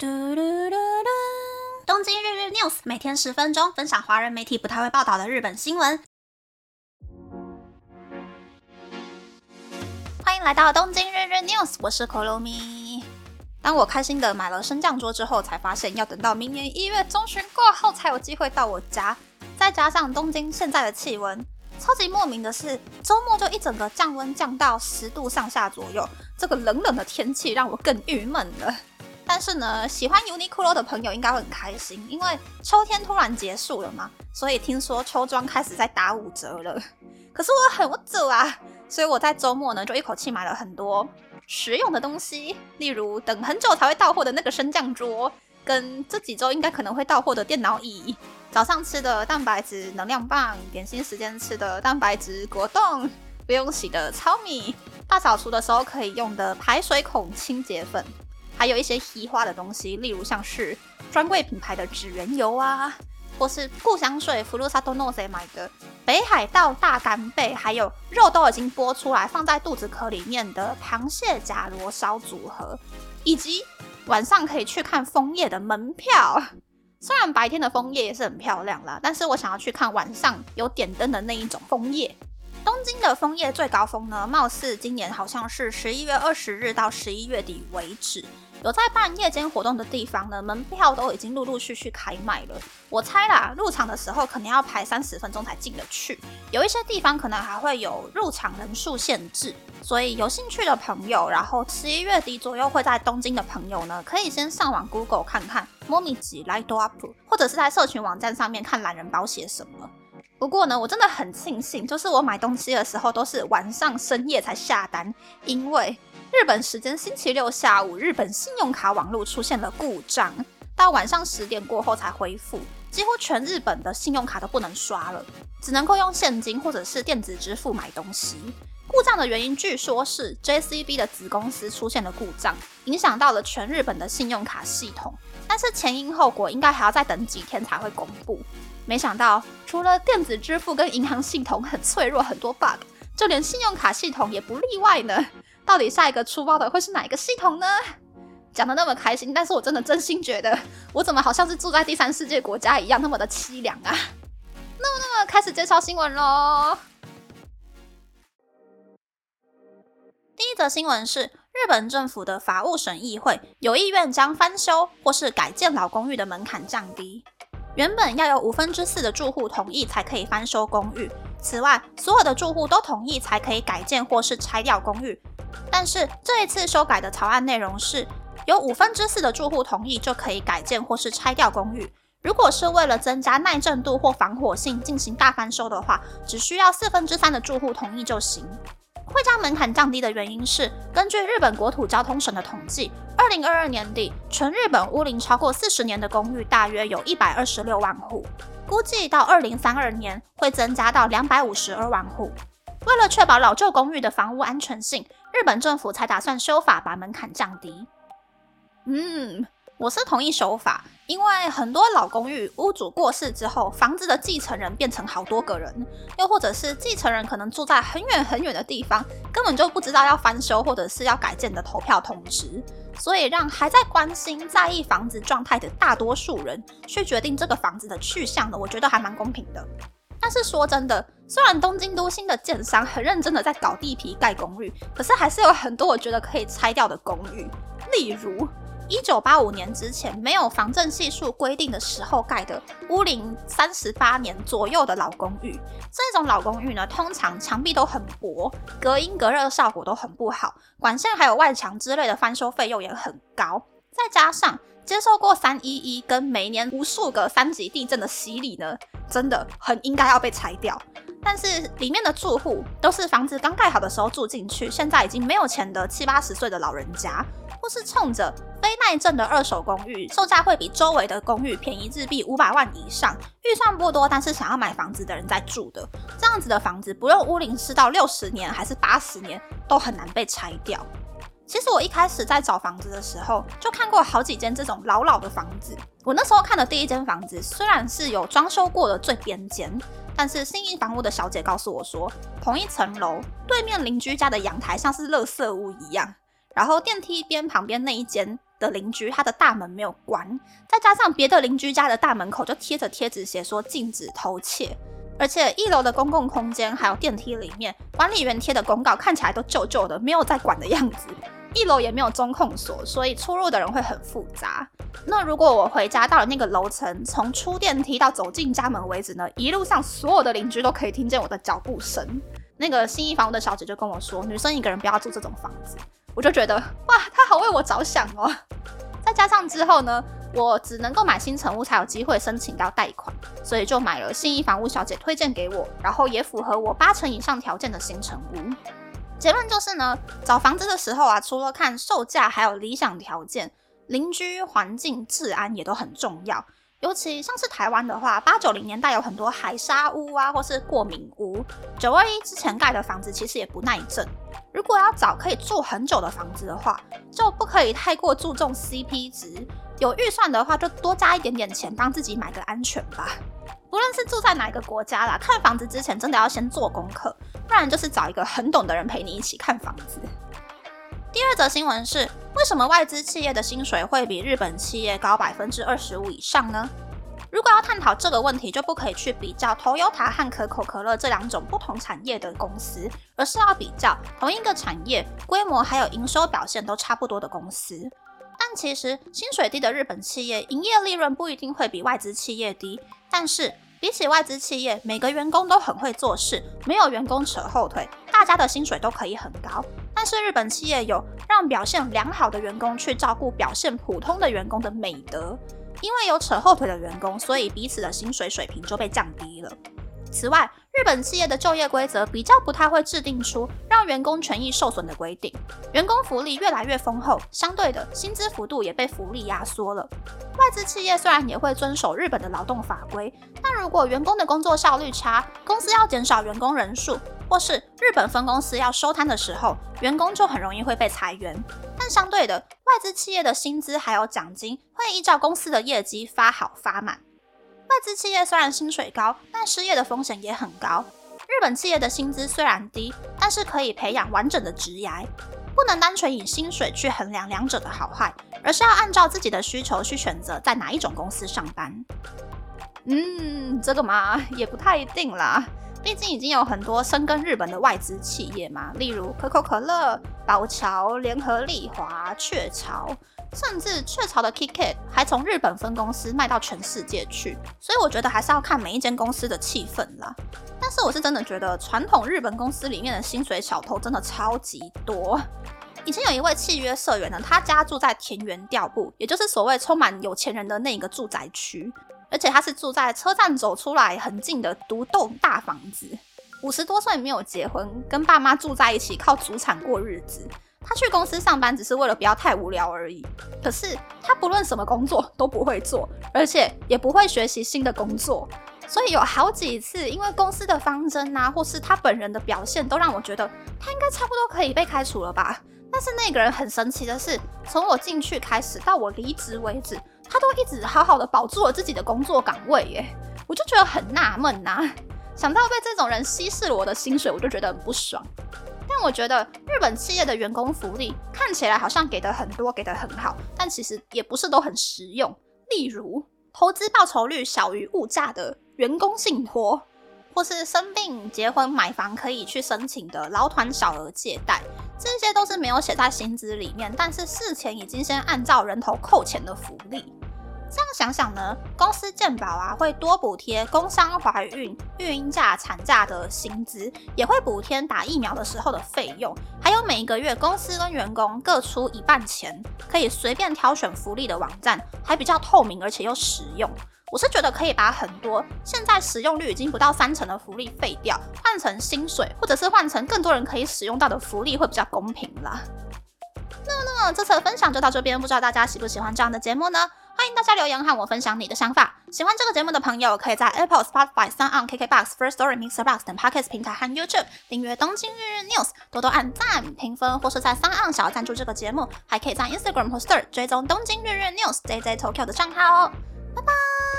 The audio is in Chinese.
嘟嘟嘟嘟！东京日日 news 每天十分钟，分享华人媒体不太会报道的日本新闻。欢迎来到东京日日 news，我是 Kolomi。当我开心的买了升降桌之后，才发现要等到明年一月中旬过后才有机会到我家。再加上东京现在的气温，超级莫名的是，周末就一整个降温降到十度上下左右，这个冷冷的天气让我更郁闷了。但是呢，喜欢 Uniqlo 的朋友应该会很开心，因为秋天突然结束了嘛，所以听说秋装开始在打五折了。可是我很不走啊，所以我在周末呢就一口气买了很多实用的东西，例如等很久才会到货的那个升降桌，跟这几周应该可能会到货的电脑椅，早上吃的蛋白质能量棒，点心时间吃的蛋白质果冻，不用洗的糙米，大扫除的时候可以用的排水孔清洁粉。还有一些稀花的东西，例如像是专柜品牌的指缘油啊，或是故乡水福禄萨多诺塞买的北海道大干贝，还有肉都已经剥出来放在肚子壳里面的螃蟹甲螺烧组合，以及晚上可以去看枫叶的门票。虽然白天的枫叶也是很漂亮啦，但是我想要去看晚上有点灯的那一种枫叶。东京的枫叶最高峰呢，貌似今年好像是十一月二十日到十一月底为止。有在办夜间活动的地方呢，门票都已经陆陆续续开卖了。我猜啦，入场的时候可能要排三十分钟才进得去。有一些地方可能还会有入场人数限制，所以有兴趣的朋友，然后十一月底左右会在东京的朋友呢，可以先上网 Google 看看 Momiji Light Up，或者是在社群网站上面看懒人包写什么。不过呢，我真的很庆幸，就是我买东西的时候都是晚上深夜才下单，因为。日本时间星期六下午，日本信用卡网络出现了故障，到晚上十点过后才恢复，几乎全日本的信用卡都不能刷了，只能够用现金或者是电子支付买东西。故障的原因据说是 JCB 的子公司出现了故障，影响到了全日本的信用卡系统，但是前因后果应该还要再等几天才会公布。没想到，除了电子支付跟银行系统很脆弱，很多 bug，就连信用卡系统也不例外呢。到底下一个出包的会是哪一个系统呢？讲的那么开心，但是我真的真心觉得，我怎么好像是住在第三世界国家一样，那么的凄凉啊！那么，那么开始介绍新闻喽。第一则新闻是，日本政府的法务审议会有意愿将翻修或是改建老公寓的门槛降低，原本要有五分之四的住户同意才可以翻修公寓，此外，所有的住户都同意才可以改建或是拆掉公寓。但是这一次修改的草案内容是，有五分之四的住户同意就可以改建或是拆掉公寓。如果是为了增加耐震度或防火性进行大翻修的话，只需要四分之三的住户同意就行。会将门槛降低的原因是，根据日本国土交通省的统计，二零二二年底全日本屋龄超过四十年的公寓大约有一百二十六万户，估计到二零三二年会增加到两百五十二万户。为了确保老旧公寓的房屋安全性，日本政府才打算修法把门槛降低。嗯，我是同意修法，因为很多老公寓屋主过世之后，房子的继承人变成好多个人，又或者是继承人可能住在很远很远的地方，根本就不知道要翻修或者是要改建的投票通知，所以让还在关心在意房子状态的大多数人去决定这个房子的去向的，我觉得还蛮公平的。但是说真的，虽然东京都新的建商很认真的在搞地皮盖公寓，可是还是有很多我觉得可以拆掉的公寓。例如，一九八五年之前没有防震系数规定的时候盖的屋龄三十八年左右的老公寓，这种老公寓呢，通常墙壁都很薄，隔音隔热效果都很不好，管线还有外墙之类的翻修费用也很高，再加上。接受过三一一跟每年无数个三级地震的洗礼呢，真的很应该要被拆掉。但是里面的住户都是房子刚盖好的时候住进去，现在已经没有钱的七八十岁的老人家，或是冲着非耐震的二手公寓，售价会比周围的公寓便宜日币五百万以上，预算不多但是想要买房子的人在住的这样子的房子，不论屋龄是到六十年还是八十年，都很难被拆掉。其实我一开始在找房子的时候，就看过好几间这种老老的房子。我那时候看的第一间房子，虽然是有装修过的最边间，但是新义房屋的小姐告诉我说，同一层楼对面邻居家的阳台像是垃圾屋一样，然后电梯边旁边那一间的邻居他的大门没有关，再加上别的邻居家的大门口就贴着贴纸写说禁止偷窃，而且一楼的公共空间还有电梯里面，管理员贴的公告看起来都旧旧的，没有在管的样子。一楼也没有中控锁，所以出入的人会很复杂。那如果我回家到了那个楼层，从出电梯到走进家门为止呢，一路上所有的邻居都可以听见我的脚步声。那个新一房屋的小姐就跟我说，女生一个人不要住这种房子。我就觉得哇，她好为我着想哦。再加上之后呢，我只能够买新成屋才有机会申请到贷款，所以就买了新一房屋小姐推荐给我，然后也符合我八成以上条件的新成屋。结论就是呢，找房子的时候啊，除了看售价，还有理想条件、邻居环境、治安也都很重要。尤其像是台湾的话，八九零年代有很多海沙屋啊，或是过敏屋。九二一之前盖的房子其实也不耐震。如果要找可以住很久的房子的话，就不可以太过注重 CP 值。有预算的话，就多加一点点钱，帮自己买个安全吧。不论是住在哪一个国家啦，看房子之前真的要先做功课，不然就是找一个很懂的人陪你一起看房子。第二则新闻是，为什么外资企业的薪水会比日本企业高百分之二十五以上呢？如果要探讨这个问题，就不可以去比较 Toyota 和可口可乐这两种不同产业的公司，而是要比较同一个产业规模还有营收表现都差不多的公司。但其实薪水低的日本企业，营业利润不一定会比外资企业低。但是比起外资企业，每个员工都很会做事，没有员工扯后腿，大家的薪水都可以很高。但是日本企业有让表现良好的员工去照顾表现普通的员工的美德，因为有扯后腿的员工，所以彼此的薪水水平就被降低了。此外，日本企业的就业规则比较不太会制定出让员工权益受损的规定，员工福利越来越丰厚，相对的薪资幅度也被福利压缩了。外资企业虽然也会遵守日本的劳动法规，但如果员工的工作效率差，公司要减少员工人数，或是日本分公司要收摊的时候，员工就很容易会被裁员。但相对的，外资企业的薪资还有奖金会依照公司的业绩发好发满。外资企业虽然薪水高，但失业的风险也很高。日本企业的薪资虽然低，但是可以培养完整的职涯，不能单纯以薪水去衡量两者的好坏，而是要按照自己的需求去选择在哪一种公司上班。嗯，这个嘛也不太一定啦，毕竟已经有很多深耕日本的外资企业嘛，例如可口可乐、宝桥、联合利华、雀巢。甚至雀巢的 KitKat 还从日本分公司卖到全世界去，所以我觉得还是要看每一间公司的气氛啦。但是我是真的觉得传统日本公司里面的薪水小偷真的超级多。以前有一位契约社员呢，他家住在田园调布，也就是所谓充满有钱人的那个住宅区，而且他是住在车站走出来很近的独栋大房子。五十多岁没有结婚，跟爸妈住在一起，靠祖产过日子。他去公司上班只是为了不要太无聊而已。可是他不论什么工作都不会做，而且也不会学习新的工作。所以有好几次，因为公司的方针啊，或是他本人的表现，都让我觉得他应该差不多可以被开除了吧。但是那个人很神奇的是，从我进去开始到我离职为止，他都一直好好的保住了自己的工作岗位。耶，我就觉得很纳闷呐。想到被这种人稀释了我的薪水，我就觉得很不爽。但我觉得日本企业的员工福利看起来好像给的很多，给的很好，但其实也不是都很实用。例如，投资报酬率小于物价的员工信托，或是生病、结婚、买房可以去申请的劳团小额借贷，这些都是没有写在薪资里面，但是事前已经先按照人头扣钱的福利。这样想想呢，公司健保啊会多补贴工伤、怀孕、孕假、产假的薪资，也会补贴打疫苗的时候的费用，还有每一个月公司跟员工各出一半钱，可以随便挑选福利的网站，还比较透明，而且又实用。我是觉得可以把很多现在使用率已经不到三成的福利废掉，换成薪水，或者是换成更多人可以使用到的福利，会比较公平啦。那那么这次的分享就到这边，不知道大家喜不喜欢这样的节目呢？欢迎大家留言和我分享你的想法。喜欢这个节目的朋友，可以在 Apple、Spotify、s o n、KKBox、First Story、Mixer Box 等 Podcast 平台和 YouTube 订阅《东京日日 News》，多多按赞、评分，或是在 Sound 想要赞助这个节目，还可以在 Instagram 或 s t o r 追踪《东京日日 News》JJ Tokyo 的账号哦。拜拜。